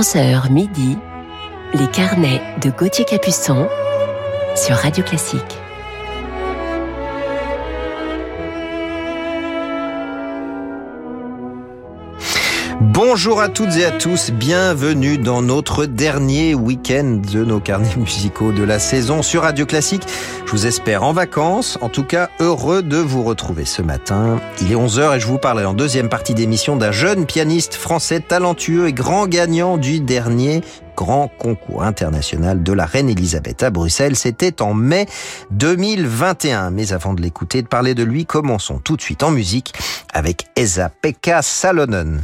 11h midi, les carnets de Gauthier Capuçon sur Radio Classique. Bonjour à toutes et à tous, bienvenue dans notre dernier week-end de nos carnets musicaux de la saison sur Radio Classique. Je vous espère en vacances, en tout cas heureux de vous retrouver ce matin. Il est 11h et je vous parle en deuxième partie d'émission d'un jeune pianiste français talentueux et grand gagnant du dernier grand concours international de la Reine Elisabeth à Bruxelles. C'était en mai 2021. Mais avant de l'écouter de parler de lui, commençons tout de suite en musique avec Esa-Pekka Salonen.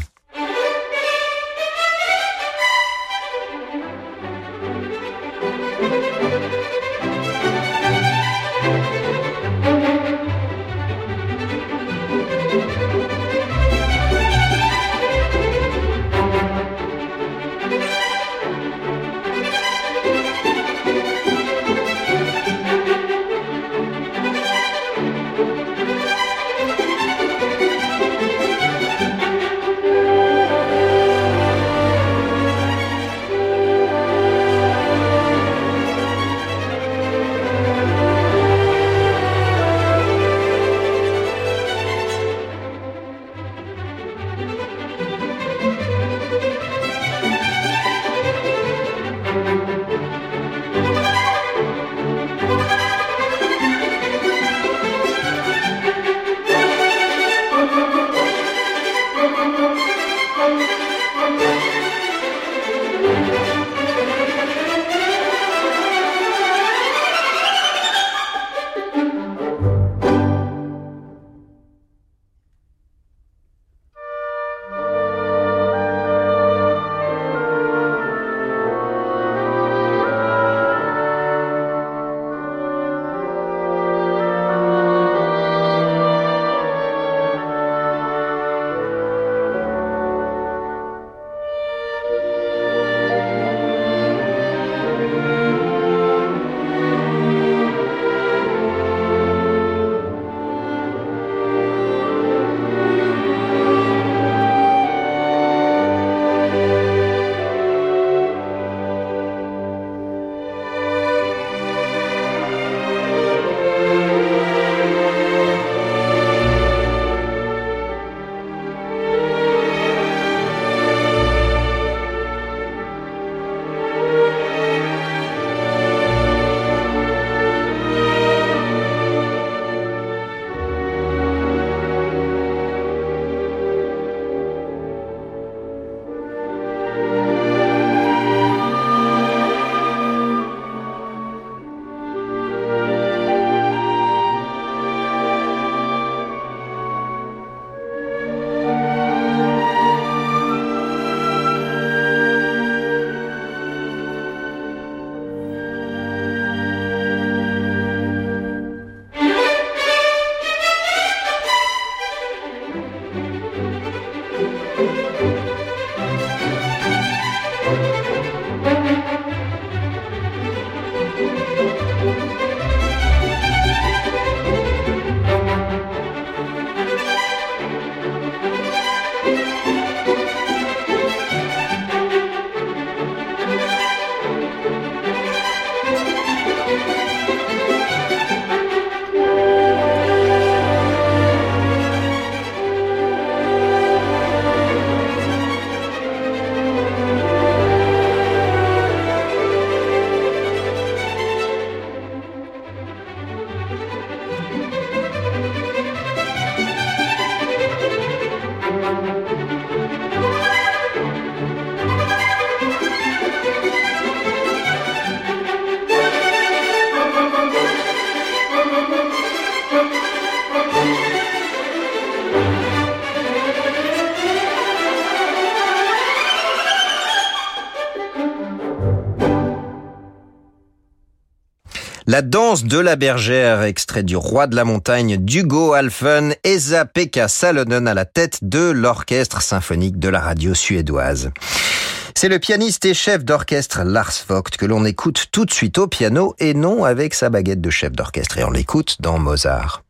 La danse de la bergère, extrait du roi de la montagne d'Hugo Alphen, Esa-Pekka Salonen à la tête de l'orchestre symphonique de la radio suédoise. C'est le pianiste et chef d'orchestre Lars Vogt que l'on écoute tout de suite au piano et non avec sa baguette de chef d'orchestre. Et on l'écoute dans Mozart.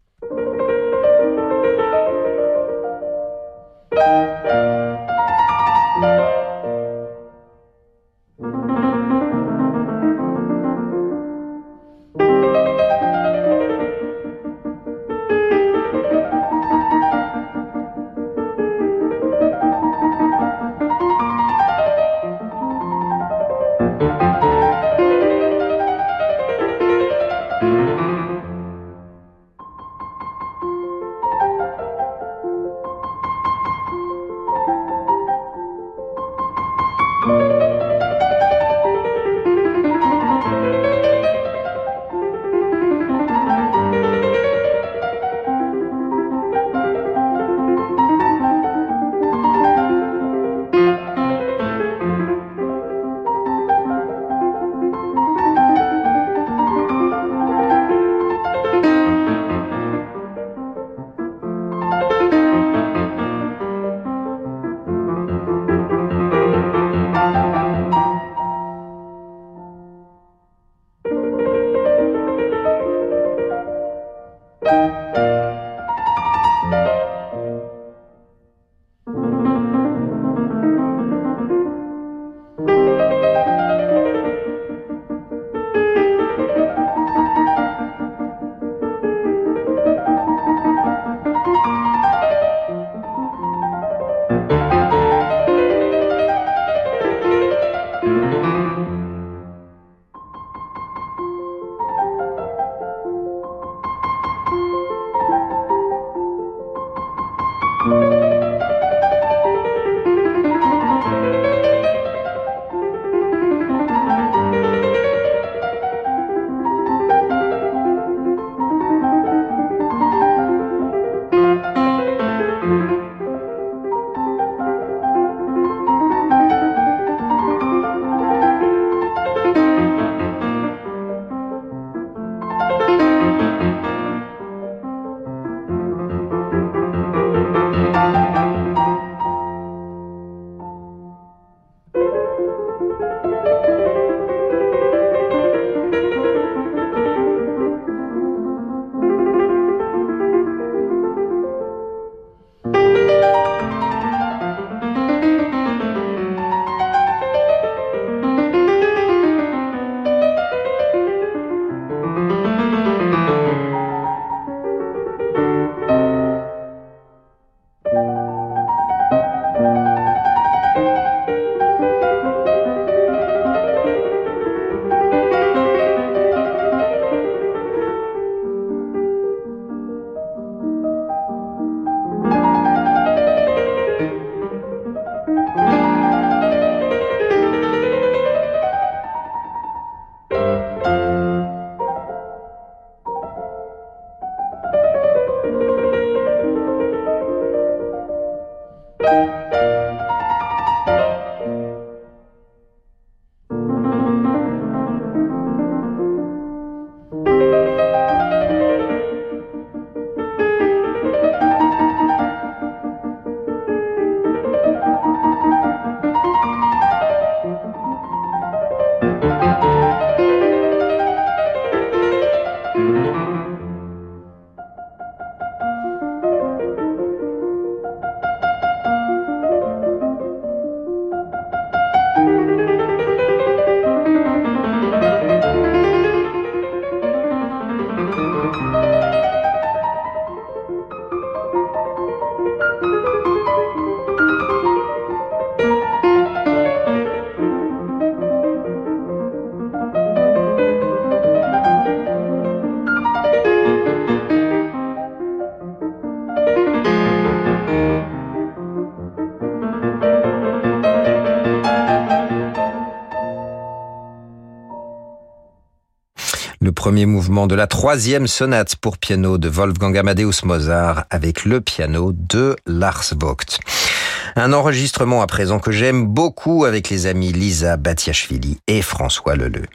Premier mouvement de la troisième sonate pour piano de Wolfgang Amadeus Mozart avec le piano de Lars Vogt. Un enregistrement à présent que j'aime beaucoup avec les amis Lisa Batiachvili et François Leleu.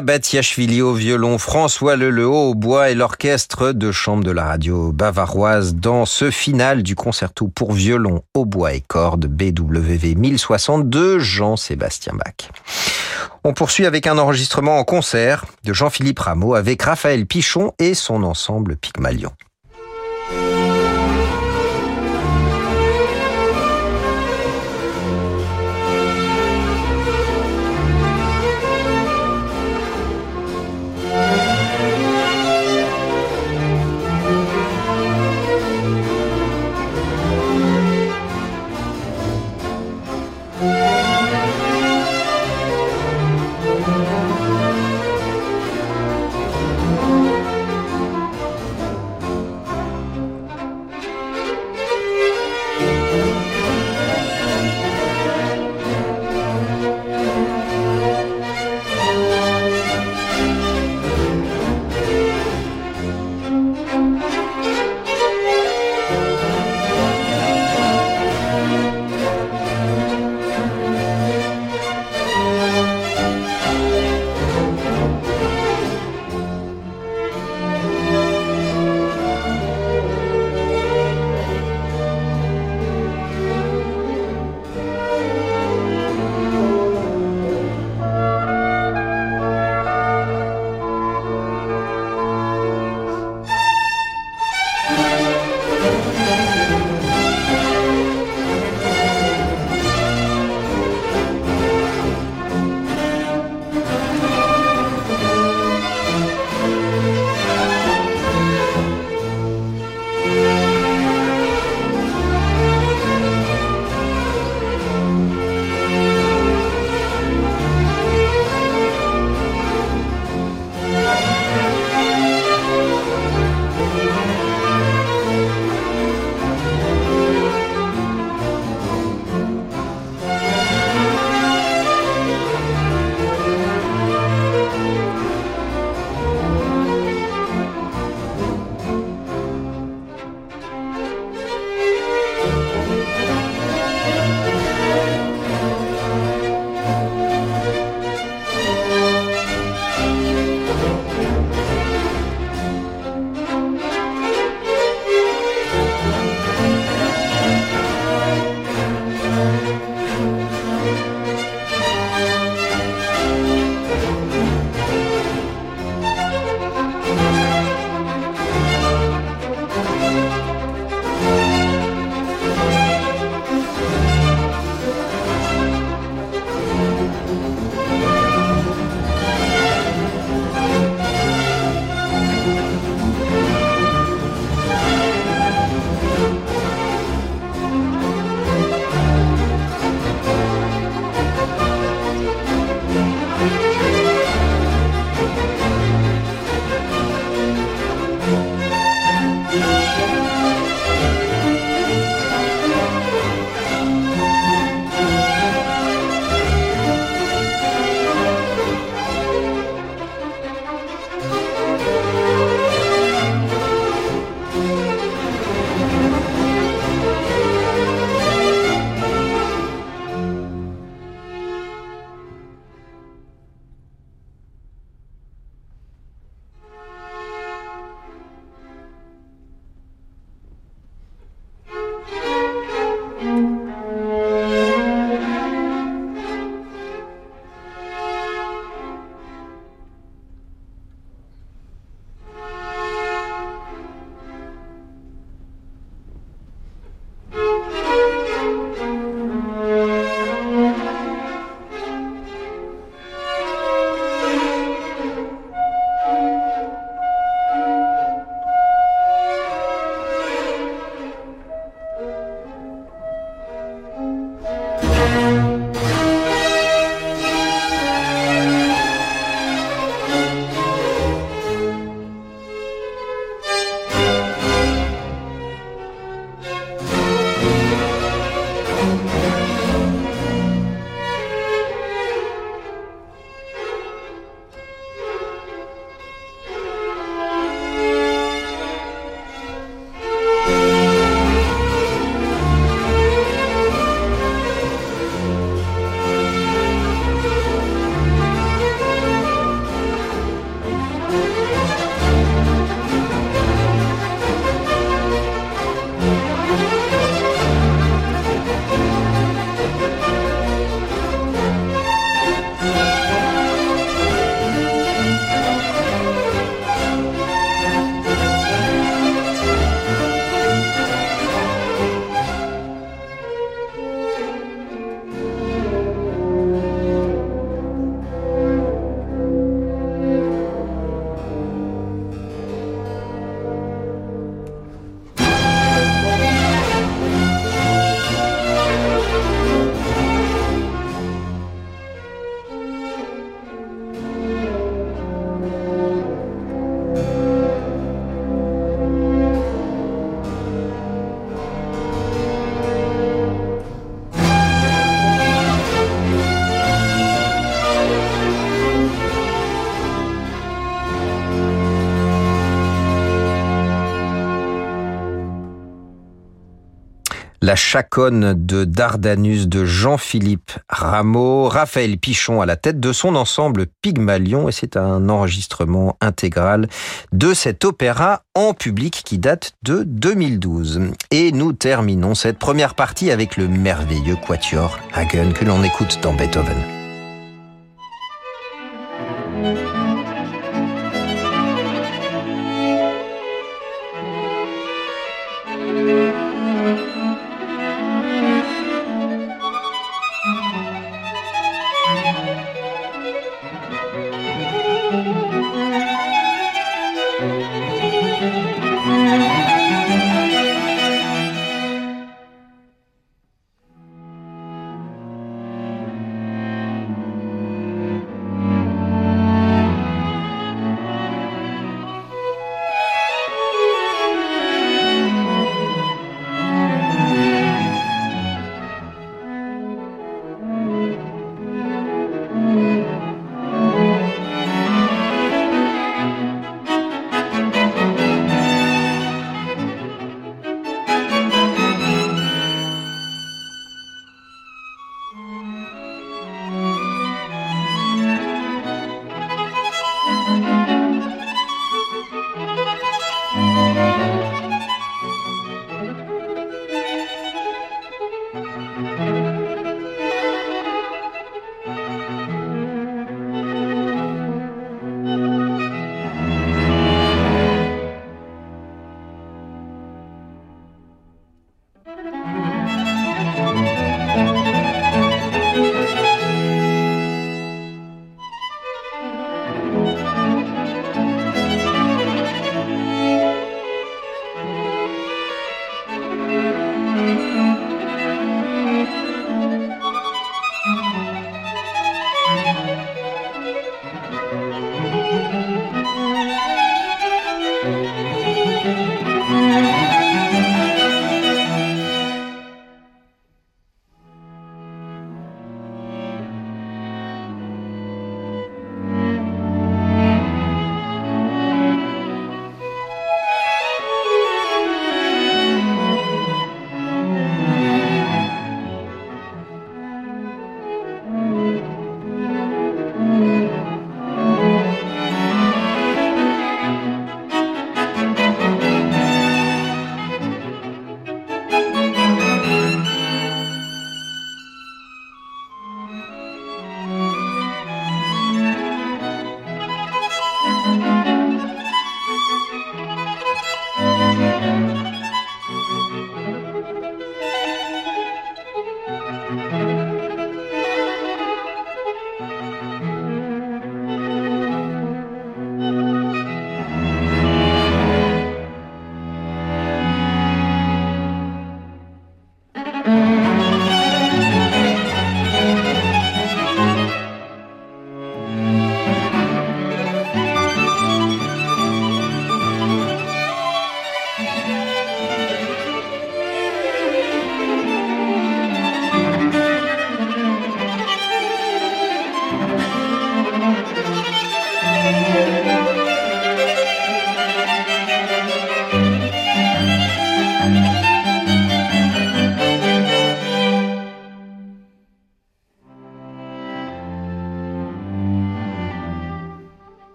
Batiachvili au violon, François Leleau au bois et l'orchestre de chambre de la radio bavaroise dans ce final du concerto pour violon, au bois et cordes BWV 1062 Jean-Sébastien Bach. On poursuit avec un enregistrement en concert de Jean-Philippe Rameau avec Raphaël Pichon et son ensemble Pygmalion. La chaconne de Dardanus de Jean-Philippe Rameau, Raphaël Pichon à la tête de son ensemble Pygmalion et c'est un enregistrement intégral de cet opéra en public qui date de 2012. Et nous terminons cette première partie avec le merveilleux quatuor Hagen que l'on écoute dans Beethoven.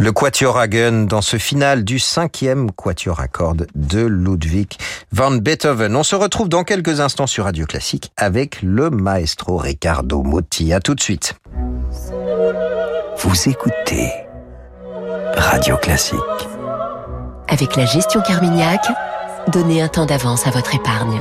Le Quatuor Hagen dans ce final du cinquième Quatuor à cordes de Ludwig van Beethoven. On se retrouve dans quelques instants sur Radio Classique avec le maestro Riccardo Motti. À tout de suite. Vous écoutez Radio Classique. Avec la gestion Carmignac, donnez un temps d'avance à votre épargne.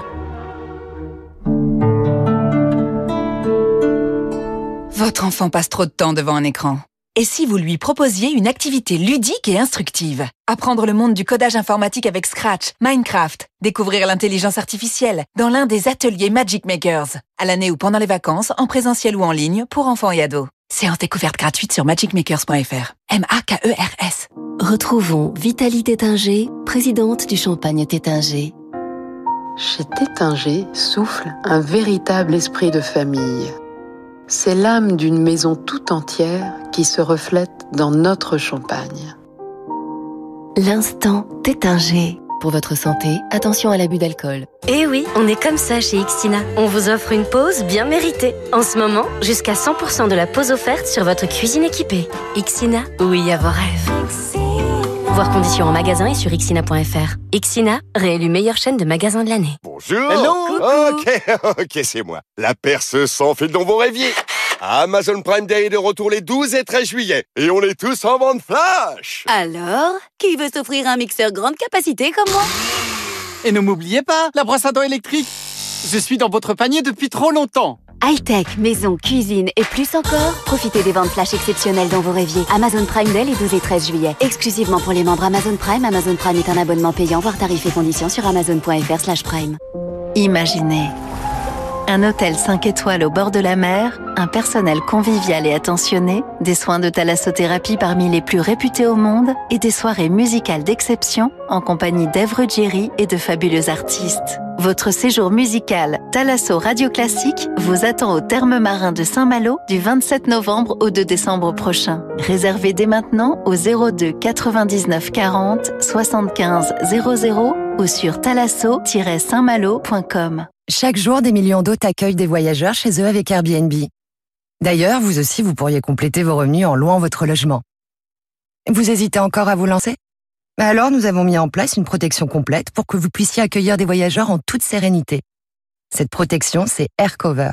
Votre enfant passe trop de temps devant un écran. Et si vous lui proposiez une activité ludique et instructive? Apprendre le monde du codage informatique avec Scratch, Minecraft, découvrir l'intelligence artificielle dans l'un des ateliers Magic Makers, à l'année ou pendant les vacances, en présentiel ou en ligne, pour enfants et ados. Séance découverte gratuite sur magicmakers.fr. M-A-K-E-R-S. Retrouvons Vitalie Tétinger, présidente du Champagne Tétinger. Chez Tétinger souffle un véritable esprit de famille. C'est l'âme d'une maison tout entière qui se reflète dans notre champagne. L'instant Tétinger. Pour votre santé, attention à l'abus d'alcool. Eh oui, on est comme ça chez Ixina. On vous offre une pause bien méritée. En ce moment, jusqu'à 100% de la pause offerte sur votre cuisine équipée. Ixina, oui à vos rêves. Voir conditions en magasin et sur ixina.fr. Ixina, réélu meilleure chaîne de magasins de l'année. Bonjour Hello Ok, ok, c'est moi. La perce sans fil dont vous rêviez. Amazon Prime Day est de retour les 12 et 13 juillet. Et on est tous en vente flash Alors, qui veut s'offrir un mixeur grande capacité comme moi? Et ne m'oubliez pas, la brosse à dents électrique Je suis dans votre panier depuis trop longtemps High-tech, maison, cuisine et plus encore Profitez des ventes flash exceptionnelles dont vous rêviez. Amazon Prime Day les 12 et 13 juillet. Exclusivement pour les membres Amazon Prime. Amazon Prime est un abonnement payant, voire tarifs et conditions sur amazon.fr slash prime. Imaginez un hôtel 5 étoiles au bord de la mer, un personnel convivial et attentionné, des soins de thalassothérapie parmi les plus réputés au monde et des soirées musicales d'exception en compagnie d'Ève Ruggieri et de fabuleux artistes. Votre séjour musical Thalasso Radio Classique vous attend au terme marin de Saint-Malo du 27 novembre au 2 décembre prochain. Réservez dès maintenant au 02 99 40 75 00 ou sur thalasso-saintmalo.com. Chaque jour, des millions d'hôtes accueillent des voyageurs chez eux avec Airbnb. D'ailleurs, vous aussi, vous pourriez compléter vos revenus en louant votre logement. Vous hésitez encore à vous lancer? Alors, nous avons mis en place une protection complète pour que vous puissiez accueillir des voyageurs en toute sérénité. Cette protection, c'est AirCover.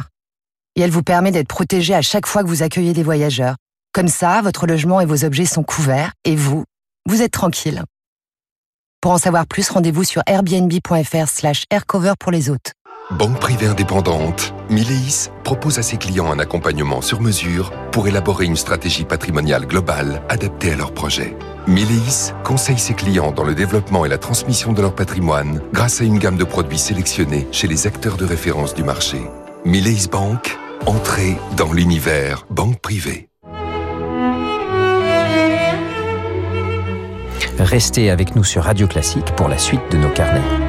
Et elle vous permet d'être protégé à chaque fois que vous accueillez des voyageurs. Comme ça, votre logement et vos objets sont couverts et vous, vous êtes tranquille. Pour en savoir plus, rendez-vous sur airbnb.fr slash aircover pour les hôtes. Banque privée indépendante, Mileis propose à ses clients un accompagnement sur mesure pour élaborer une stratégie patrimoniale globale adaptée à leurs projets. Mileis conseille ses clients dans le développement et la transmission de leur patrimoine grâce à une gamme de produits sélectionnés chez les acteurs de référence du marché. Mileis Bank, entrée dans l'univers banque privée. Restez avec nous sur Radio Classique pour la suite de nos carnets.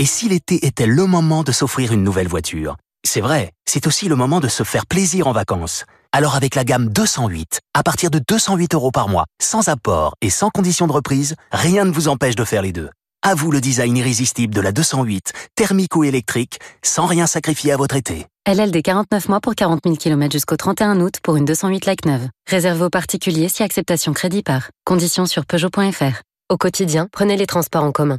Et si l'été était le moment de s'offrir une nouvelle voiture? C'est vrai, c'est aussi le moment de se faire plaisir en vacances. Alors avec la gamme 208, à partir de 208 euros par mois, sans apport et sans condition de reprise, rien ne vous empêche de faire les deux. À vous le design irrésistible de la 208, thermique ou électrique, sans rien sacrifier à votre été. LLD 49 mois pour 40 000 km jusqu'au 31 août pour une 208 like neuve. Réservé aux particuliers si acceptation crédit par. Conditions sur Peugeot.fr. Au quotidien, prenez les transports en commun.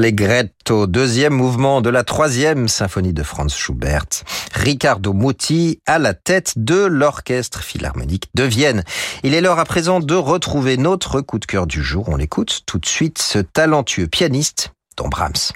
Allegretto, deuxième mouvement de la troisième symphonie de Franz Schubert. Riccardo Muti à la tête de l'Orchestre Philharmonique de Vienne. Il est l'heure à présent de retrouver notre coup de cœur du jour. On l'écoute tout de suite, ce talentueux pianiste, Don Brahms.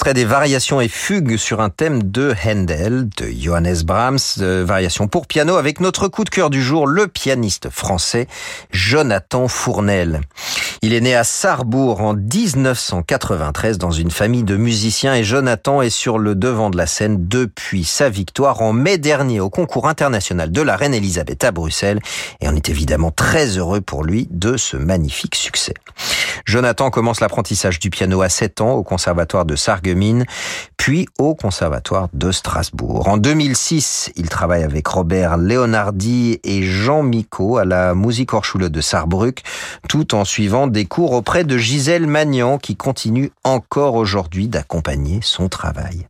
Extrait des variations et fugues sur un thème de Handel, de Johannes Brahms, de variations pour piano avec notre coup de cœur du jour, le pianiste français Jonathan Fournel. Il est né à Sarrebourg en 1993 dans une famille de musiciens et Jonathan est sur le devant de la scène depuis sa victoire en mai dernier au concours international de la Reine Elisabeth à Bruxelles et on est évidemment très heureux pour lui de ce magnifique succès. Jonathan commence l'apprentissage du piano à 7 ans au conservatoire de Sarreguemines, puis au conservatoire de Strasbourg. En 2006, il travaille avec Robert Leonardi et Jean Micot à la Musikhochschule de Saarbrück, tout en suivant des cours auprès de Gisèle Magnan qui continue encore aujourd'hui d'accompagner son travail.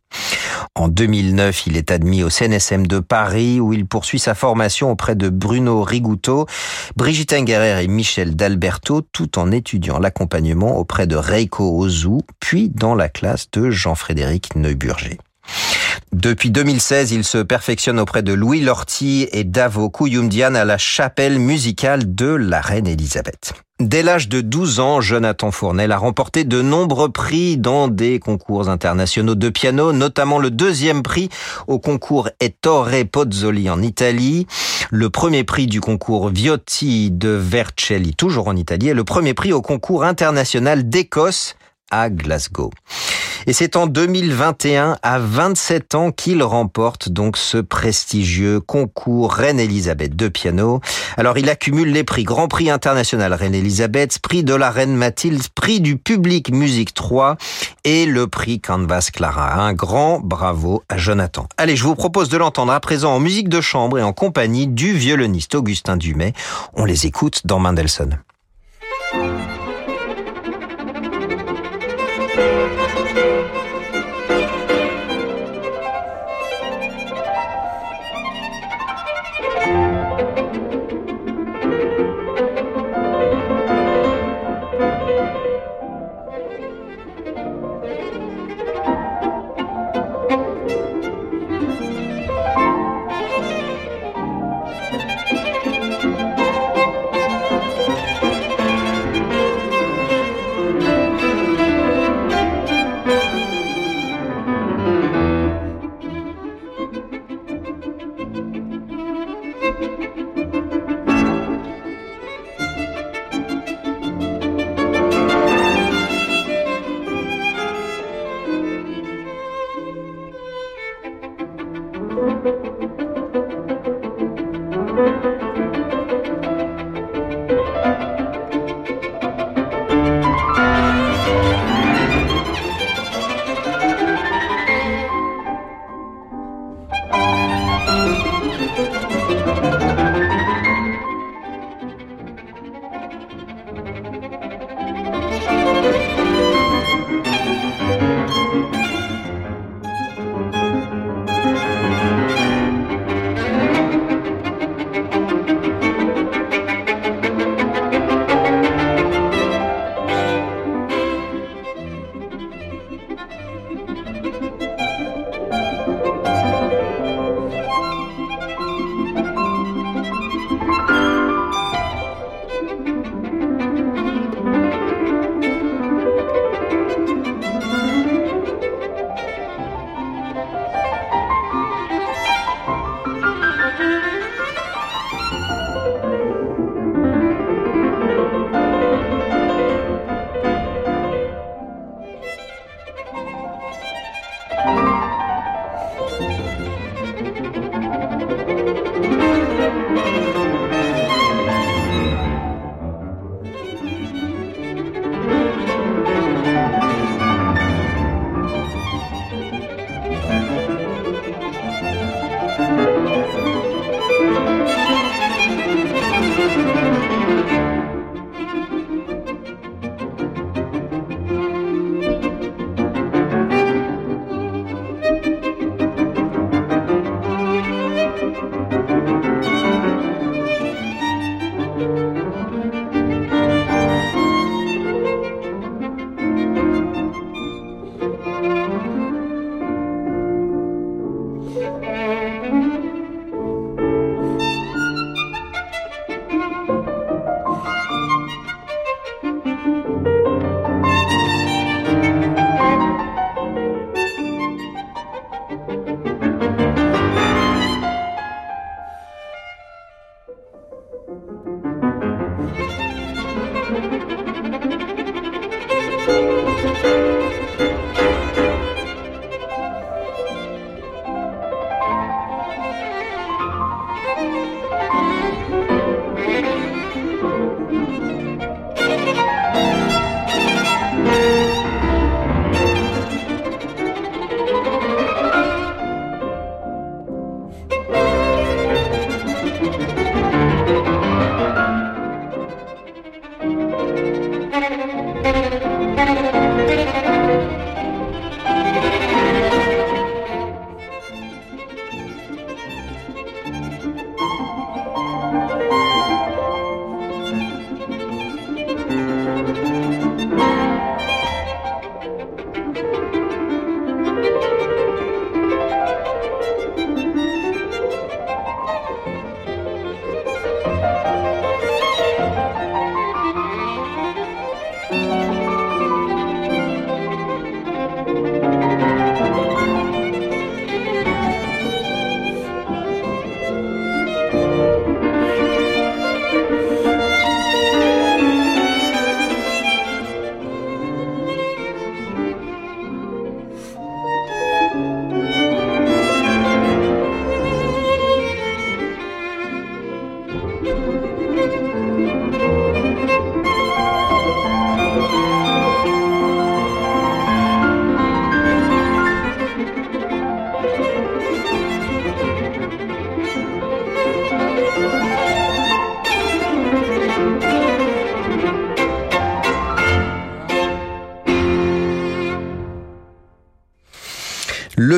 En 2009, il est admis au CNSM de Paris où il poursuit sa formation auprès de Bruno Rigouteau, Brigitte Ingerer et Michel D'Alberto tout en étudiant l'accompagnement auprès de Reiko Ozu puis dans la classe de Jean-Frédéric Neuburger. Depuis 2016, il se perfectionne auprès de Louis Lorty et Davo Kouyumdian à la chapelle musicale de la reine Elisabeth. Dès l'âge de 12 ans, Jonathan Fournel a remporté de nombreux prix dans des concours internationaux de piano, notamment le deuxième prix au concours Ettore Pozzoli en Italie, le premier prix du concours Viotti de Vercelli, toujours en Italie, et le premier prix au concours international d'Écosse à Glasgow. Et c'est en 2021, à 27 ans, qu'il remporte donc ce prestigieux concours Reine-Elisabeth de piano. Alors il accumule les prix Grand Prix international Reine-Elisabeth, prix de la Reine Mathilde, prix du public musique 3 et le prix Canvas Clara. Un grand bravo à Jonathan. Allez, je vous propose de l'entendre à présent en musique de chambre et en compagnie du violoniste Augustin Dumay. On les écoute dans Mendelssohn. Música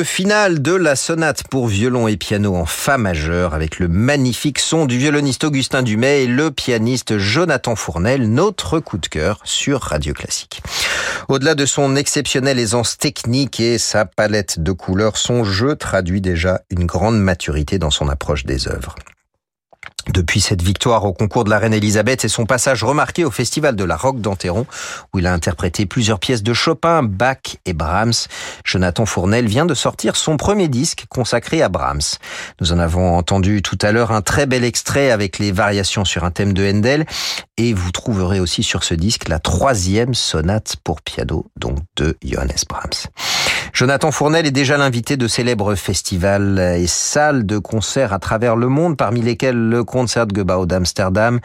Final de la sonate pour violon et piano en fa majeur avec le magnifique son du violoniste Augustin Dumay et le pianiste Jonathan Fournel, notre coup de cœur sur Radio Classique. Au-delà de son exceptionnelle aisance technique et sa palette de couleurs, son jeu traduit déjà une grande maturité dans son approche des œuvres. Depuis cette victoire au concours de la reine Elisabeth et son passage remarqué au festival de la Roque d'Anteron, où il a interprété plusieurs pièces de Chopin, Bach et Brahms, Jonathan Fournel vient de sortir son premier disque consacré à Brahms. Nous en avons entendu tout à l'heure un très bel extrait avec les variations sur un thème de Handel, et vous trouverez aussi sur ce disque la troisième sonate pour piano, donc de Johannes Brahms. Jonathan Fournel est déjà l'invité de célèbres festivals et salles de concert à travers le monde, parmi lesquels le Concertgebouw d'Amsterdam,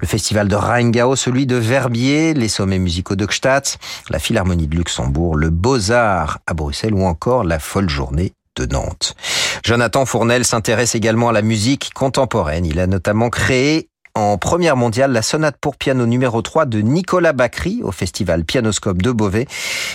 le festival de Rheingau, celui de Verbier, les sommets musicaux de Gstaad, la Philharmonie de Luxembourg, le Beaux-Arts à Bruxelles ou encore la folle journée de Nantes. Jonathan Fournel s'intéresse également à la musique contemporaine. Il a notamment créé en première mondiale la sonate pour piano numéro 3 de Nicolas Bacry au festival Pianoscope de Beauvais.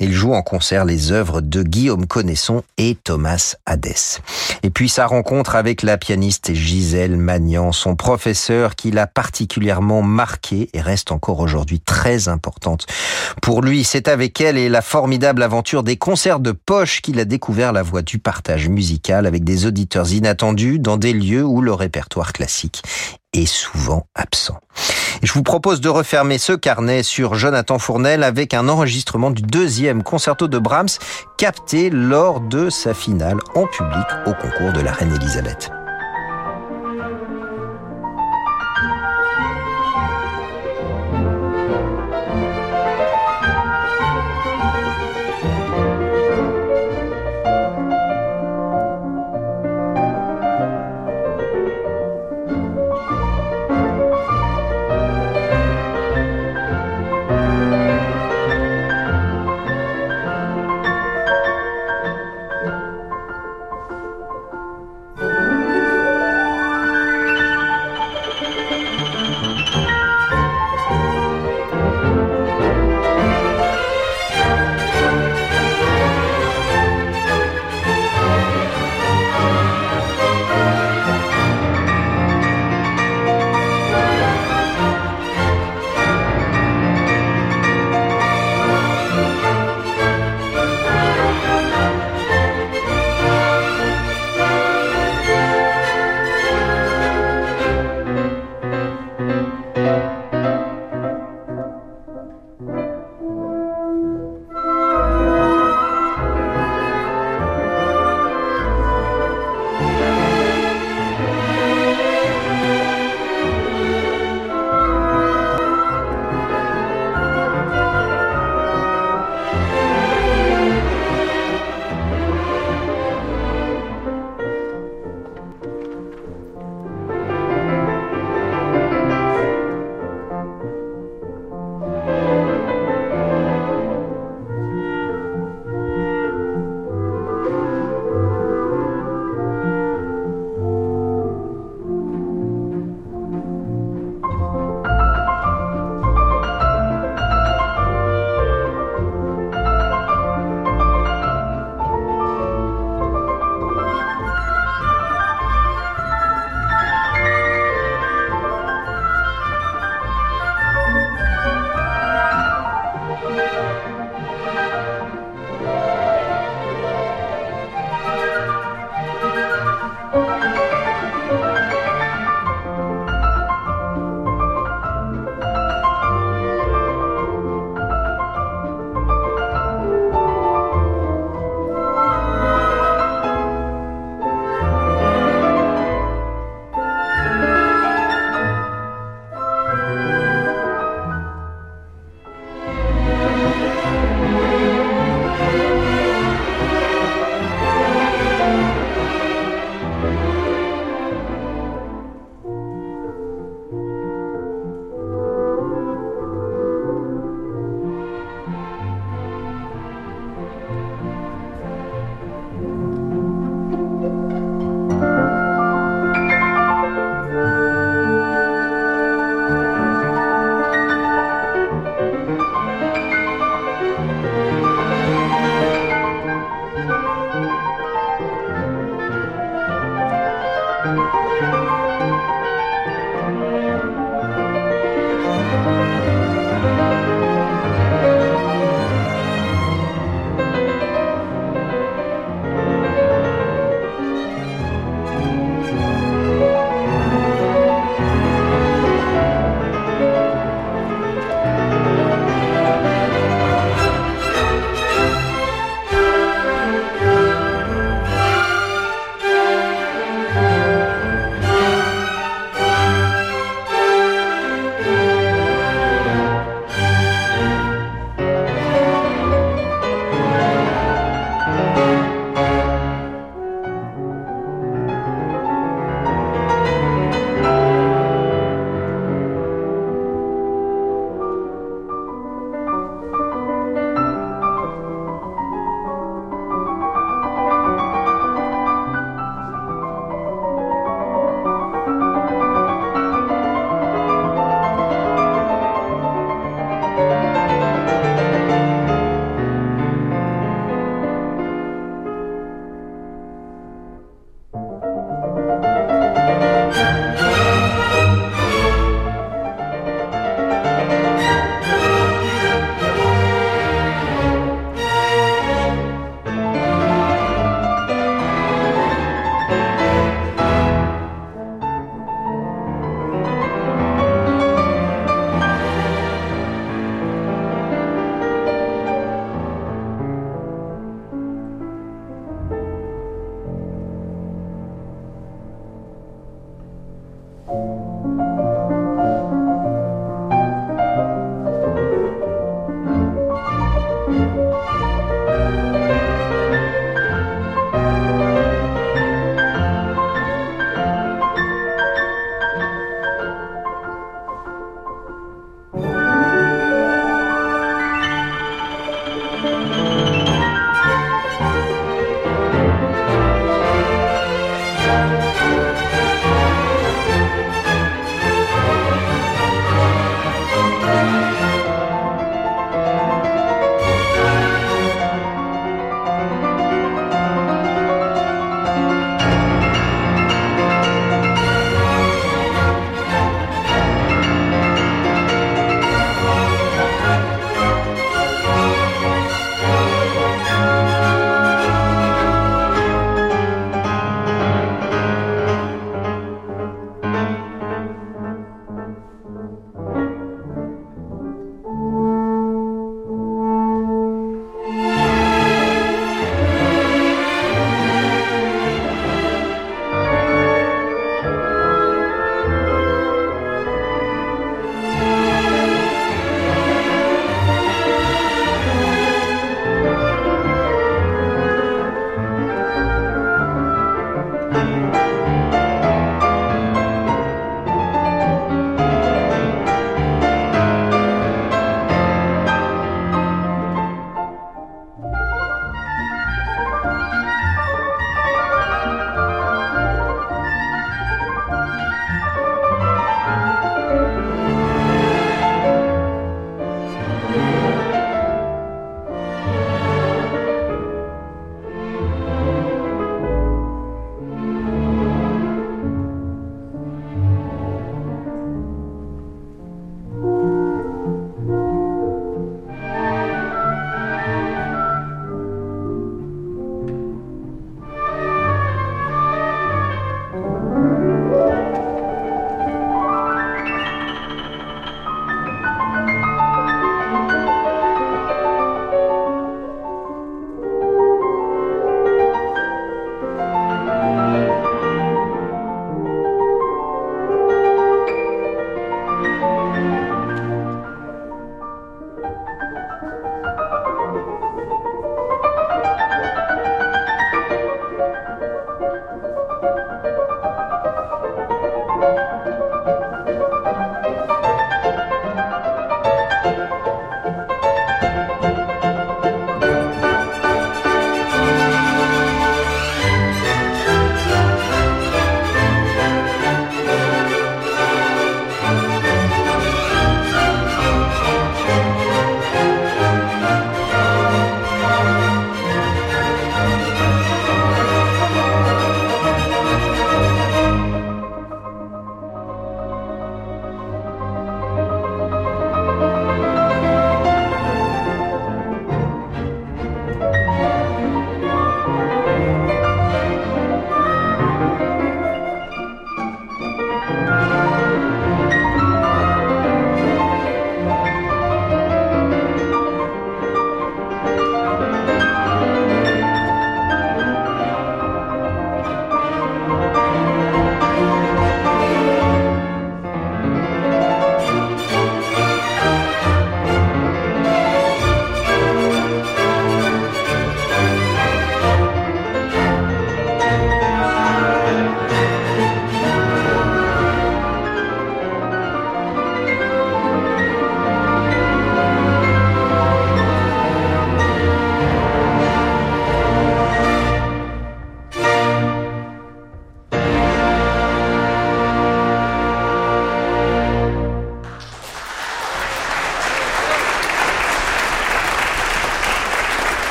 Il joue en concert les œuvres de Guillaume Connaisson et Thomas Hadès. Et puis sa rencontre avec la pianiste Gisèle Magnan, son professeur qui l'a particulièrement marqué et reste encore aujourd'hui très importante. Pour lui, c'est avec elle et la formidable aventure des concerts de poche qu'il a découvert la voie du partage musical avec des auditeurs inattendus dans des lieux où le répertoire classique est souvent absent. je vous propose de refermer ce carnet sur Jonathan Fournel avec un enregistrement du deuxième concerto de Brahms capté lors de sa finale en public au concours de la Reine Elisabeth.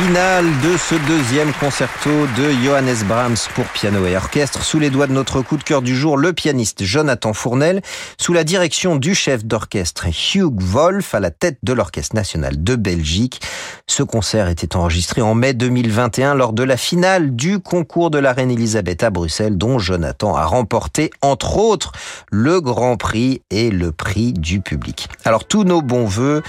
Le final de ce deuxième concerto de Johannes Brahms pour piano et orchestre, sous les doigts de notre coup de cœur du jour, le pianiste Jonathan Fournel, sous la direction du chef d'orchestre Hugh Wolf à la tête de l'Orchestre national de Belgique. Ce concert était enregistré en mai 2021 lors de la finale du concours de la Reine Elisabeth à Bruxelles, dont Jonathan a remporté, entre autres, le Grand Prix et le prix du public. Alors tous nos bons voeux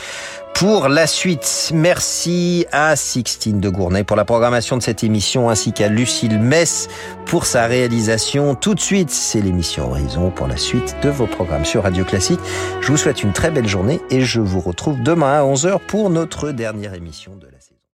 pour la suite. Merci à Sixtine de Gournay pour la programmation de cette émission ainsi qu'à Lucille Mess pour sa réalisation. Tout de suite, c'est l'émission Horizon pour la suite de vos programmes sur Radio Classique. Je vous souhaite une très belle journée et je vous retrouve demain à 11h pour notre dernière émission de.